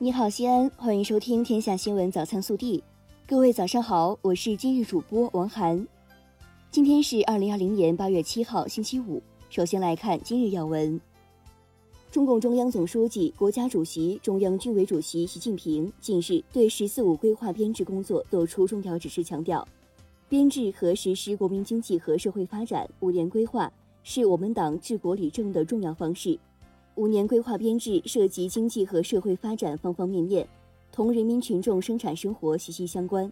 你好，西安，欢迎收听《天下新闻早餐速递》。各位早上好，我是今日主播王涵。今天是二零二零年八月七号，星期五。首先来看今日要闻。中共中央总书记、国家主席、中央军委主席习近平近日对“十四五”规划编制工作作出重要指示，强调，编制和实施国民经济和社会发展五年规划是我们党治国理政的重要方式。五年规划编制涉及经济和社会发展方方面面，同人民群众生产生活息息相关，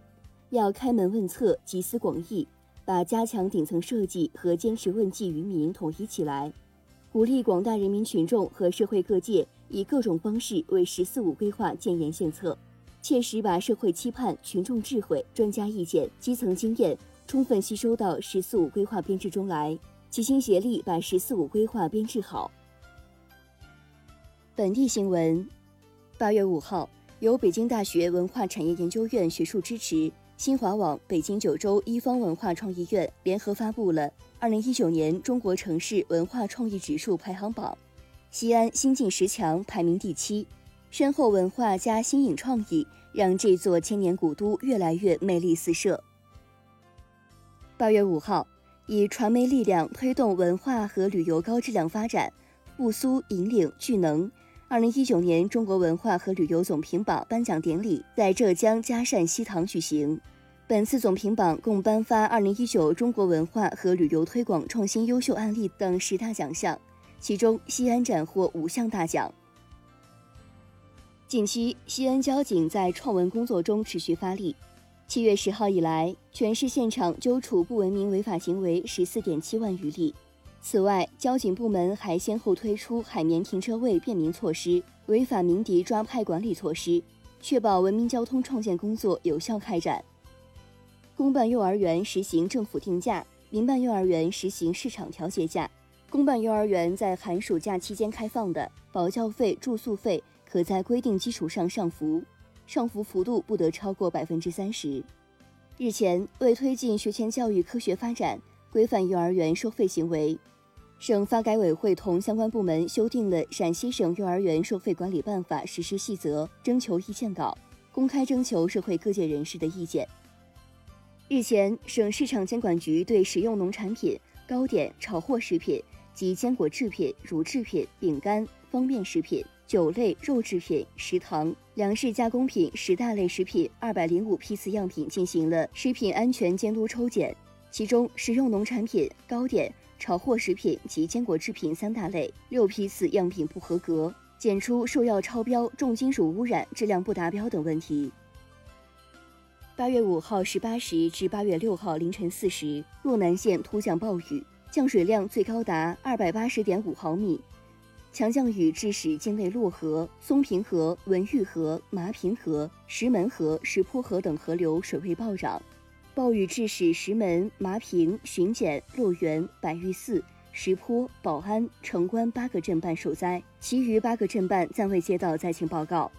要开门问策，集思广益，把加强顶层设计和坚持问计于民统一起来，鼓励广大人民群众和社会各界以各种方式为“十四五”规划建言献策，切实把社会期盼、群众智慧、专家意见、基层经验充分吸收到“十四五”规划编制中来，齐心协力把“十四五”规划编制好。本地新闻，八月五号，由北京大学文化产业研究院学术支持，新华网、北京九州一方文化创意院联合发布了二零一九年中国城市文化创意指数排行榜，西安新晋十强排名第七，深厚文化加新颖创意，让这座千年古都越来越魅力四射。八月五号，以传媒力量推动文化和旅游高质量发展，复苏引领聚能。二零一九年中国文化和旅游总评榜颁奖典礼在浙江嘉善西塘举行。本次总评榜共颁发二零一九中国文化和旅游推广创新优秀案例等十大奖项，其中西安斩获五项大奖。近期，西安交警在创文工作中持续发力。七月十号以来，全市现场揪处不文明违法行为十四点七万余例。此外，交警部门还先后推出海绵停车位便民措施、违法鸣笛抓拍管理措施，确保文明交通创建工作有效开展。公办幼儿园实行政府定价，民办幼儿园实行市场调节价。公办幼儿园在寒暑假期间开放的保教费、住宿费可在规定基础上上浮，上浮幅度不得超过百分之三十。日前，为推进学前教育科学发展，规范幼儿园收费行为。省发改委会同相关部门修订了《陕西省幼儿园收费管理办法实施细则》征求意见稿，公开征求社会各界人士的意见。日前，省市场监管局对食用农产品、糕点、炒货食品及坚果制品、乳制品、饼干、方便食品、酒类、肉制品、食糖、粮食加工品十大类食品二百零五批次样品进行了食品安全监督抽检，其中食用农产品、糕点。炒货食品及坚果制品三大类六批次样品不合格，检出兽药超标、重金属污染、质量不达标等问题。八月五号十八时至八月六号凌晨四时，洛南县突降暴雨，降水量最高达二百八十点五毫米，强降雨致使境内洛河、松平河、文峪河、麻坪河、石门河、石坡河等河流水位暴涨。暴雨致使石门、麻坪、巡检、洛源、百玉寺、石坡、保安、城关八个镇办受灾，其余八个镇办暂未接到灾情报告。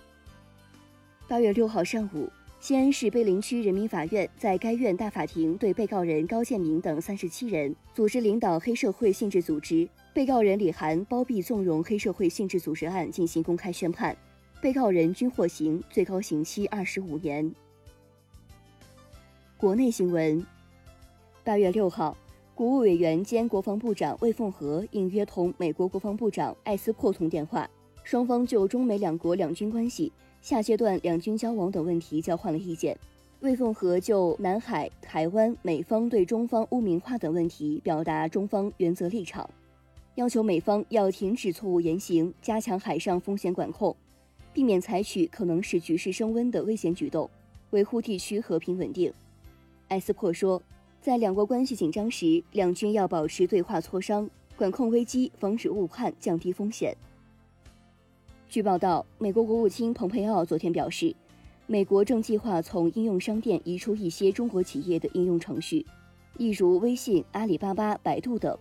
八月六号上午，西安市碑林区人民法院在该院大法庭对被告人高建明等三十七人组织领导黑社会性质组织、被告人李涵包庇纵容黑社会性质组织案进行公开宣判，被告人均获刑，最高刑期二十五年。国内新闻，八月六号，国务委员兼国防部长魏凤和应约同美国国防部长艾斯珀通电话，双方就中美两国两军关系、下阶段两军交往等问题交换了意见。魏凤和就南海、台湾美方对中方污名化等问题表达中方原则立场，要求美方要停止错误言行，加强海上风险管控，避免采取可能使局势升温的危险举动，维护地区和平稳定。埃斯珀说，在两国关系紧张时，两军要保持对话磋商，管控危机，防止误判，降低风险。据报道，美国国务卿蓬佩奥昨天表示，美国正计划从应用商店移出一些中国企业的应用程序，例如微信、阿里巴巴、百度等。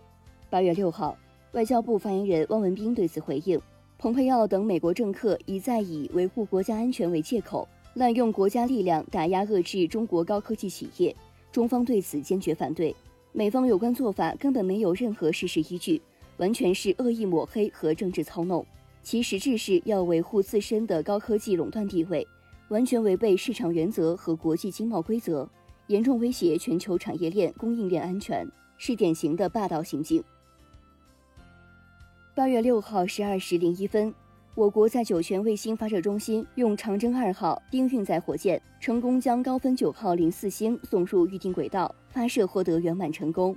八月六号，外交部发言人汪文斌对此回应，蓬佩奥等美国政客一再以维护国家安全为借口。滥用国家力量打压遏制中国高科技企业，中方对此坚决反对。美方有关做法根本没有任何事实依据，完全是恶意抹黑和政治操弄，其实质是要维护自身的高科技垄断地位，完全违背市场原则和国际经贸规则，严重威胁全球产业链供应链安全，是典型的霸道行径。八月六号十二时零一分，我国在酒泉卫星发射中心用长征二号丁运载火箭成功将高分九号零四星送入预定轨道，发射获得圆满成功。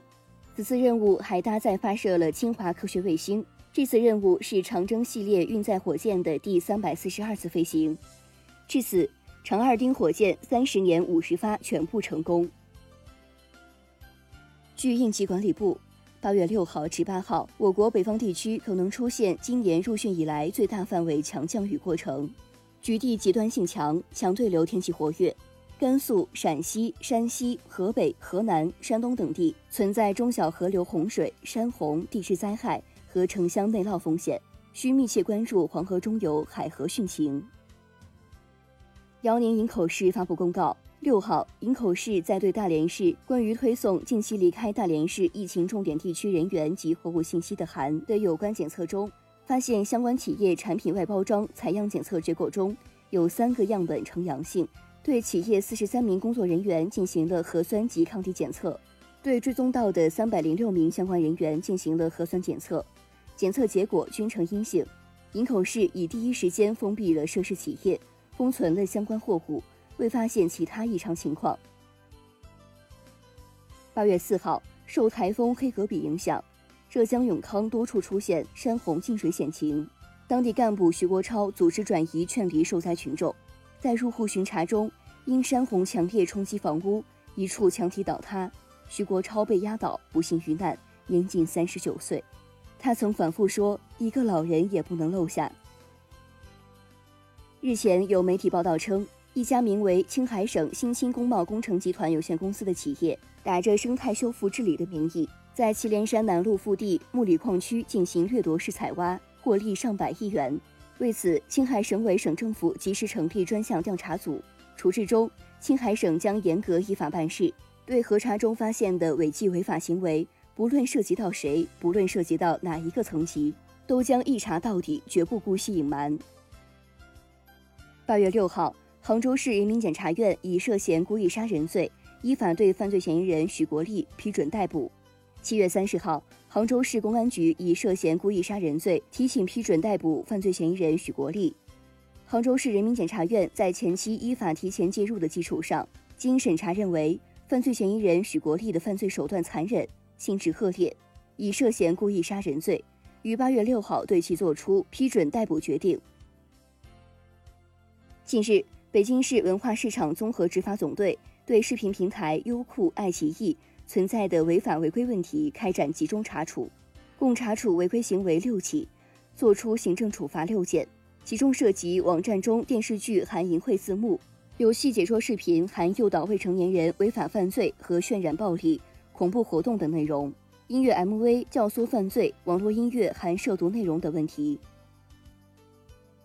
此次任务还搭载发射了清华科学卫星。这次任务是长征系列运载火箭的第三百四十二次飞行。至此，长二丁火箭三十年五十发全部成功。据应急管理部，八月六号至八号，我国北方地区可能出现今年入汛以来最大范围强降雨过程，局地极端性强、强对流天气活跃。甘肃、陕西、山西、河北、河南、山东等地存在中小河流洪水、山洪、地质灾害。和城乡内涝风险，需密切关注黄河中游、海河汛情。辽宁营口市发布公告，六号，营口市在对大连市关于推送近期离开大连市疫情重点地区人员及货物信息的函的有关检测中，发现相关企业产品外包装采样检测结果中有三个样本呈阳性，对企业四十三名工作人员进行了核酸及抗体检测，对追踪到的三百零六名相关人员进行了核酸检测。检测结果均呈阴性，营口市已第一时间封闭了涉事企业，封存了相关货物，未发现其他异常情况。八月四号，受台风黑格比影响，浙江永康多处出现山洪进水险情，当地干部徐国超组织转移劝离受灾群众。在入户巡查中，因山洪强烈冲击房屋，一处墙体倒塌，徐国超被压倒，不幸遇难，年仅三十九岁。他曾反复说：“一个老人也不能漏下。”日前有媒体报道称，一家名为青海省新兴工贸工程集团有限公司的企业，打着生态修复治理的名义，在祁连山南麓腹地木里矿区进行掠夺式采挖，获利上百亿元。为此，青海省委省政府及时成立专项调查组，处置中，青海省将严格依法办事，对核查中发现的违纪违法行为。不论涉及到谁，不论涉及到哪一个层级，都将一查到底，绝不姑息隐瞒。八月六号，杭州市人民检察院以涉嫌故意杀人罪，依法对犯罪嫌疑人许国立批准逮捕。七月三十号，杭州市公安局以涉嫌故意杀人罪提请批准逮捕犯罪嫌疑人许国立。杭州市人民检察院在前期依法提前介入的基础上，经审查认为，犯罪嫌疑人许国立的犯罪手段残忍。性质恶劣，以涉嫌故意杀人罪，于八月六号对其作出批准逮捕决定。近日，北京市文化市场综合执法总队对视频平台优酷、爱奇艺存在的违法违规问题开展集中查处，共查处违规行为六起，作出行政处罚六件，其中涉及网站中电视剧含淫秽字幕、游戏解说视频含诱导未成年人违法犯罪和渲染暴力。恐怖活动等内容，音乐 MV 教唆犯罪，网络音乐含涉毒内容等问题。